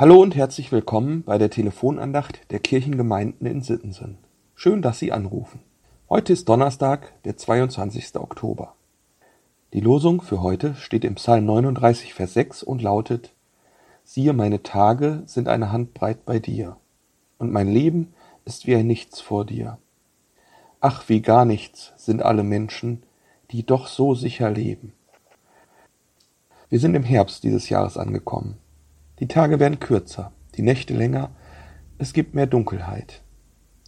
Hallo und herzlich willkommen bei der Telefonandacht der Kirchengemeinden in Sittensen. Schön, dass Sie anrufen. Heute ist Donnerstag, der 22. Oktober. Die Losung für heute steht im Psalm 39, Vers 6 und lautet Siehe, meine Tage sind eine Handbreit bei dir, und mein Leben ist wie ein Nichts vor dir. Ach, wie gar nichts sind alle Menschen, die doch so sicher leben. Wir sind im Herbst dieses Jahres angekommen. Die Tage werden kürzer, die Nächte länger, es gibt mehr Dunkelheit.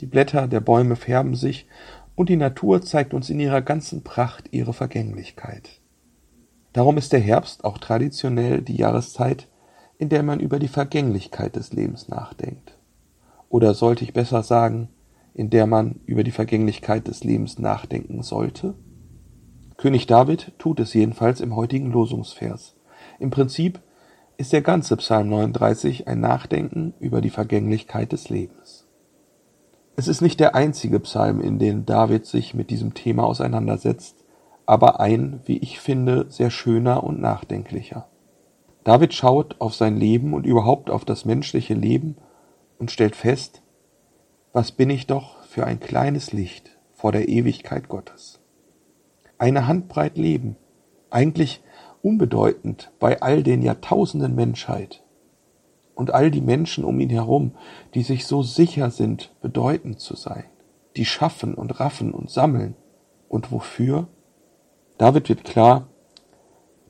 Die Blätter der Bäume färben sich und die Natur zeigt uns in ihrer ganzen Pracht ihre Vergänglichkeit. Darum ist der Herbst auch traditionell die Jahreszeit, in der man über die Vergänglichkeit des Lebens nachdenkt. Oder sollte ich besser sagen, in der man über die Vergänglichkeit des Lebens nachdenken sollte? König David tut es jedenfalls im heutigen Losungsvers. Im Prinzip ist der ganze Psalm 39 ein Nachdenken über die Vergänglichkeit des Lebens. Es ist nicht der einzige Psalm, in dem David sich mit diesem Thema auseinandersetzt, aber ein, wie ich finde, sehr schöner und nachdenklicher. David schaut auf sein Leben und überhaupt auf das menschliche Leben und stellt fest, was bin ich doch für ein kleines Licht vor der Ewigkeit Gottes. Eine Handbreit Leben, eigentlich unbedeutend bei all den Jahrtausenden Menschheit und all die Menschen um ihn herum, die sich so sicher sind, bedeutend zu sein, die schaffen und raffen und sammeln. Und wofür? David wird klar,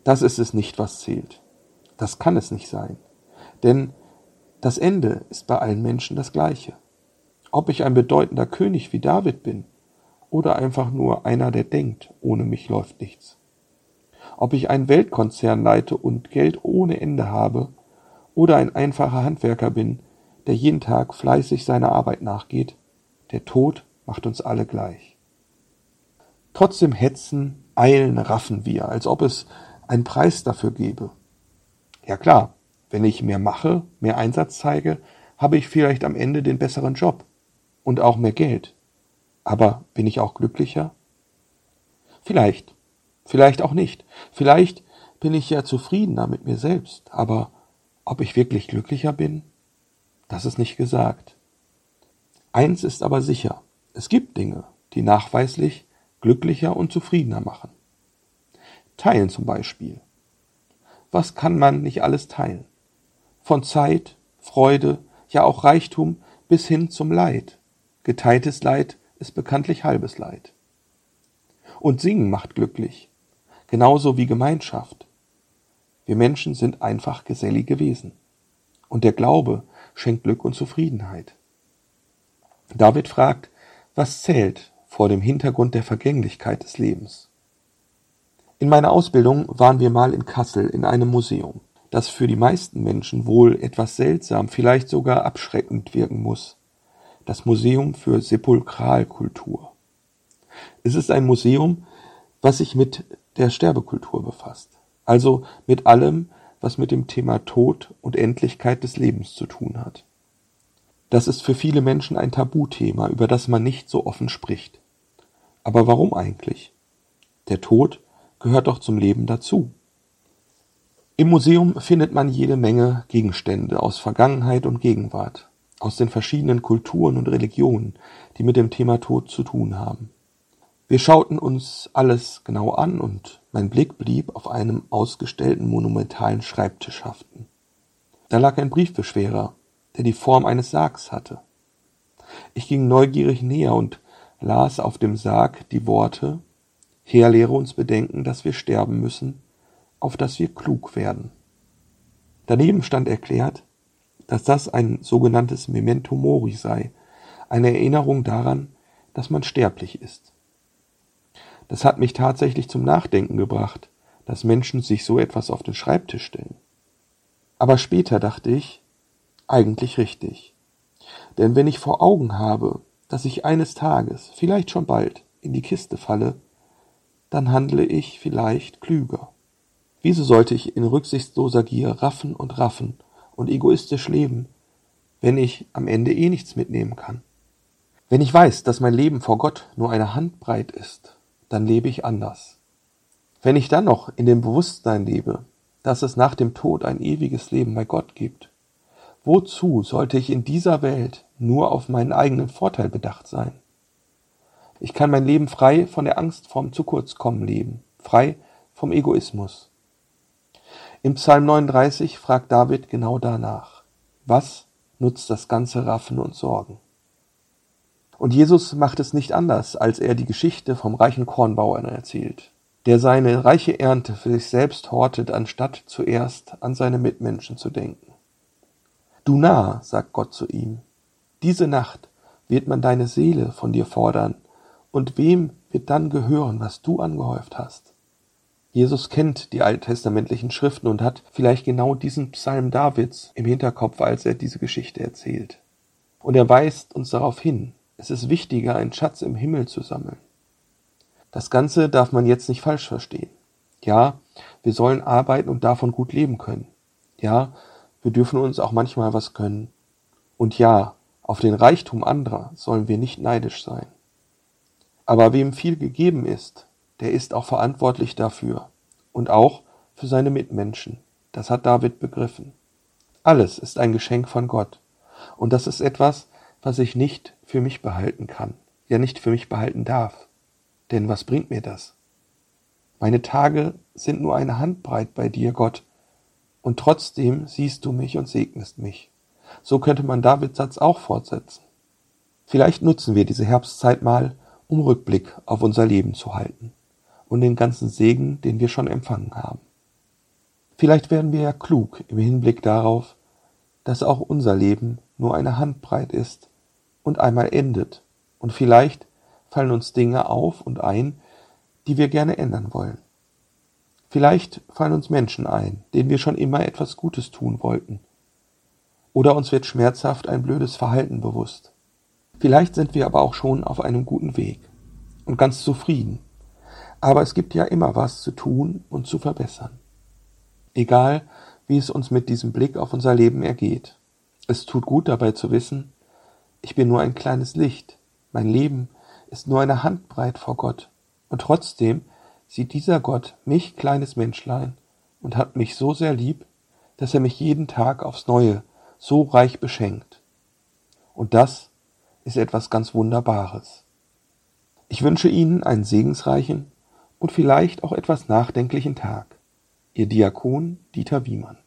das ist es nicht, was zählt. Das kann es nicht sein. Denn das Ende ist bei allen Menschen das gleiche. Ob ich ein bedeutender König wie David bin oder einfach nur einer, der denkt, ohne mich läuft nichts ob ich einen Weltkonzern leite und Geld ohne Ende habe oder ein einfacher Handwerker bin, der jeden Tag fleißig seiner Arbeit nachgeht, der Tod macht uns alle gleich. Trotzdem hetzen, eilen, raffen wir, als ob es einen Preis dafür gäbe. Ja klar, wenn ich mehr mache, mehr Einsatz zeige, habe ich vielleicht am Ende den besseren Job und auch mehr Geld. Aber bin ich auch glücklicher? Vielleicht. Vielleicht auch nicht. Vielleicht bin ich ja zufriedener mit mir selbst, aber ob ich wirklich glücklicher bin, das ist nicht gesagt. Eins ist aber sicher, es gibt Dinge, die nachweislich glücklicher und zufriedener machen. Teilen zum Beispiel. Was kann man nicht alles teilen? Von Zeit, Freude, ja auch Reichtum bis hin zum Leid. Geteiltes Leid ist bekanntlich halbes Leid. Und Singen macht glücklich genauso wie Gemeinschaft. Wir Menschen sind einfach gesellige Wesen. Und der Glaube schenkt Glück und Zufriedenheit. David fragt, was zählt vor dem Hintergrund der Vergänglichkeit des Lebens? In meiner Ausbildung waren wir mal in Kassel in einem Museum, das für die meisten Menschen wohl etwas seltsam, vielleicht sogar abschreckend wirken muss. Das Museum für Sepulkralkultur. Es ist ein Museum, was sich mit der Sterbekultur befasst, also mit allem, was mit dem Thema Tod und Endlichkeit des Lebens zu tun hat. Das ist für viele Menschen ein Tabuthema, über das man nicht so offen spricht. Aber warum eigentlich? Der Tod gehört doch zum Leben dazu. Im Museum findet man jede Menge Gegenstände aus Vergangenheit und Gegenwart, aus den verschiedenen Kulturen und Religionen, die mit dem Thema Tod zu tun haben. Wir schauten uns alles genau an und mein Blick blieb auf einem ausgestellten monumentalen Schreibtisch haften. Da lag ein Briefbeschwerer, der die Form eines Sargs hatte. Ich ging neugierig näher und las auf dem Sarg die Worte Herr, lehre uns bedenken, dass wir sterben müssen, auf dass wir klug werden. Daneben stand erklärt, dass das ein sogenanntes Memento Mori sei, eine Erinnerung daran, dass man sterblich ist. Das hat mich tatsächlich zum Nachdenken gebracht, dass Menschen sich so etwas auf den Schreibtisch stellen. Aber später dachte ich, eigentlich richtig. Denn wenn ich vor Augen habe, dass ich eines Tages, vielleicht schon bald, in die Kiste falle, dann handle ich vielleicht klüger. Wieso sollte ich in rücksichtsloser Gier raffen und raffen und egoistisch leben, wenn ich am Ende eh nichts mitnehmen kann? Wenn ich weiß, dass mein Leben vor Gott nur eine Handbreit ist dann lebe ich anders. Wenn ich dann noch in dem Bewusstsein lebe, dass es nach dem Tod ein ewiges Leben bei Gott gibt, Wozu sollte ich in dieser Welt nur auf meinen eigenen Vorteil bedacht sein? Ich kann mein Leben frei von der Angst vorm Zukurzkommen leben, frei vom Egoismus. Im Psalm 39 fragt David genau danach. Was nutzt das ganze Raffen und Sorgen? Und Jesus macht es nicht anders, als er die Geschichte vom reichen Kornbauern erzählt, der seine reiche Ernte für sich selbst hortet, anstatt zuerst an seine Mitmenschen zu denken. Du Narr, sagt Gott zu ihm, diese Nacht wird man deine Seele von dir fordern, und wem wird dann gehören, was du angehäuft hast? Jesus kennt die alttestamentlichen Schriften und hat vielleicht genau diesen Psalm Davids im Hinterkopf, als er diese Geschichte erzählt. Und er weist uns darauf hin, es ist wichtiger, einen Schatz im Himmel zu sammeln. Das Ganze darf man jetzt nicht falsch verstehen. Ja, wir sollen arbeiten und davon gut leben können. Ja, wir dürfen uns auch manchmal was gönnen. Und ja, auf den Reichtum anderer sollen wir nicht neidisch sein. Aber wem viel gegeben ist, der ist auch verantwortlich dafür und auch für seine Mitmenschen. Das hat David begriffen. Alles ist ein Geschenk von Gott. Und das ist etwas, was ich nicht für mich behalten kann, ja nicht für mich behalten darf. Denn was bringt mir das? Meine Tage sind nur eine Handbreit bei dir, Gott, und trotzdem siehst du mich und segnest mich. So könnte man Davids Satz auch fortsetzen. Vielleicht nutzen wir diese Herbstzeit mal, um Rückblick auf unser Leben zu halten und den ganzen Segen, den wir schon empfangen haben. Vielleicht werden wir ja klug im Hinblick darauf, dass auch unser Leben nur eine Handbreit ist und einmal endet, und vielleicht fallen uns Dinge auf und ein, die wir gerne ändern wollen. Vielleicht fallen uns Menschen ein, denen wir schon immer etwas Gutes tun wollten. Oder uns wird schmerzhaft ein blödes Verhalten bewusst. Vielleicht sind wir aber auch schon auf einem guten Weg und ganz zufrieden. Aber es gibt ja immer was zu tun und zu verbessern. Egal, wie es uns mit diesem Blick auf unser Leben ergeht. Es tut gut dabei zu wissen, ich bin nur ein kleines Licht, mein Leben ist nur eine Handbreit vor Gott, und trotzdem sieht dieser Gott mich, kleines Menschlein, und hat mich so sehr lieb, dass er mich jeden Tag aufs Neue so reich beschenkt. Und das ist etwas ganz Wunderbares. Ich wünsche Ihnen einen segensreichen und vielleicht auch etwas nachdenklichen Tag. Ihr Diakon Dieter Wiemann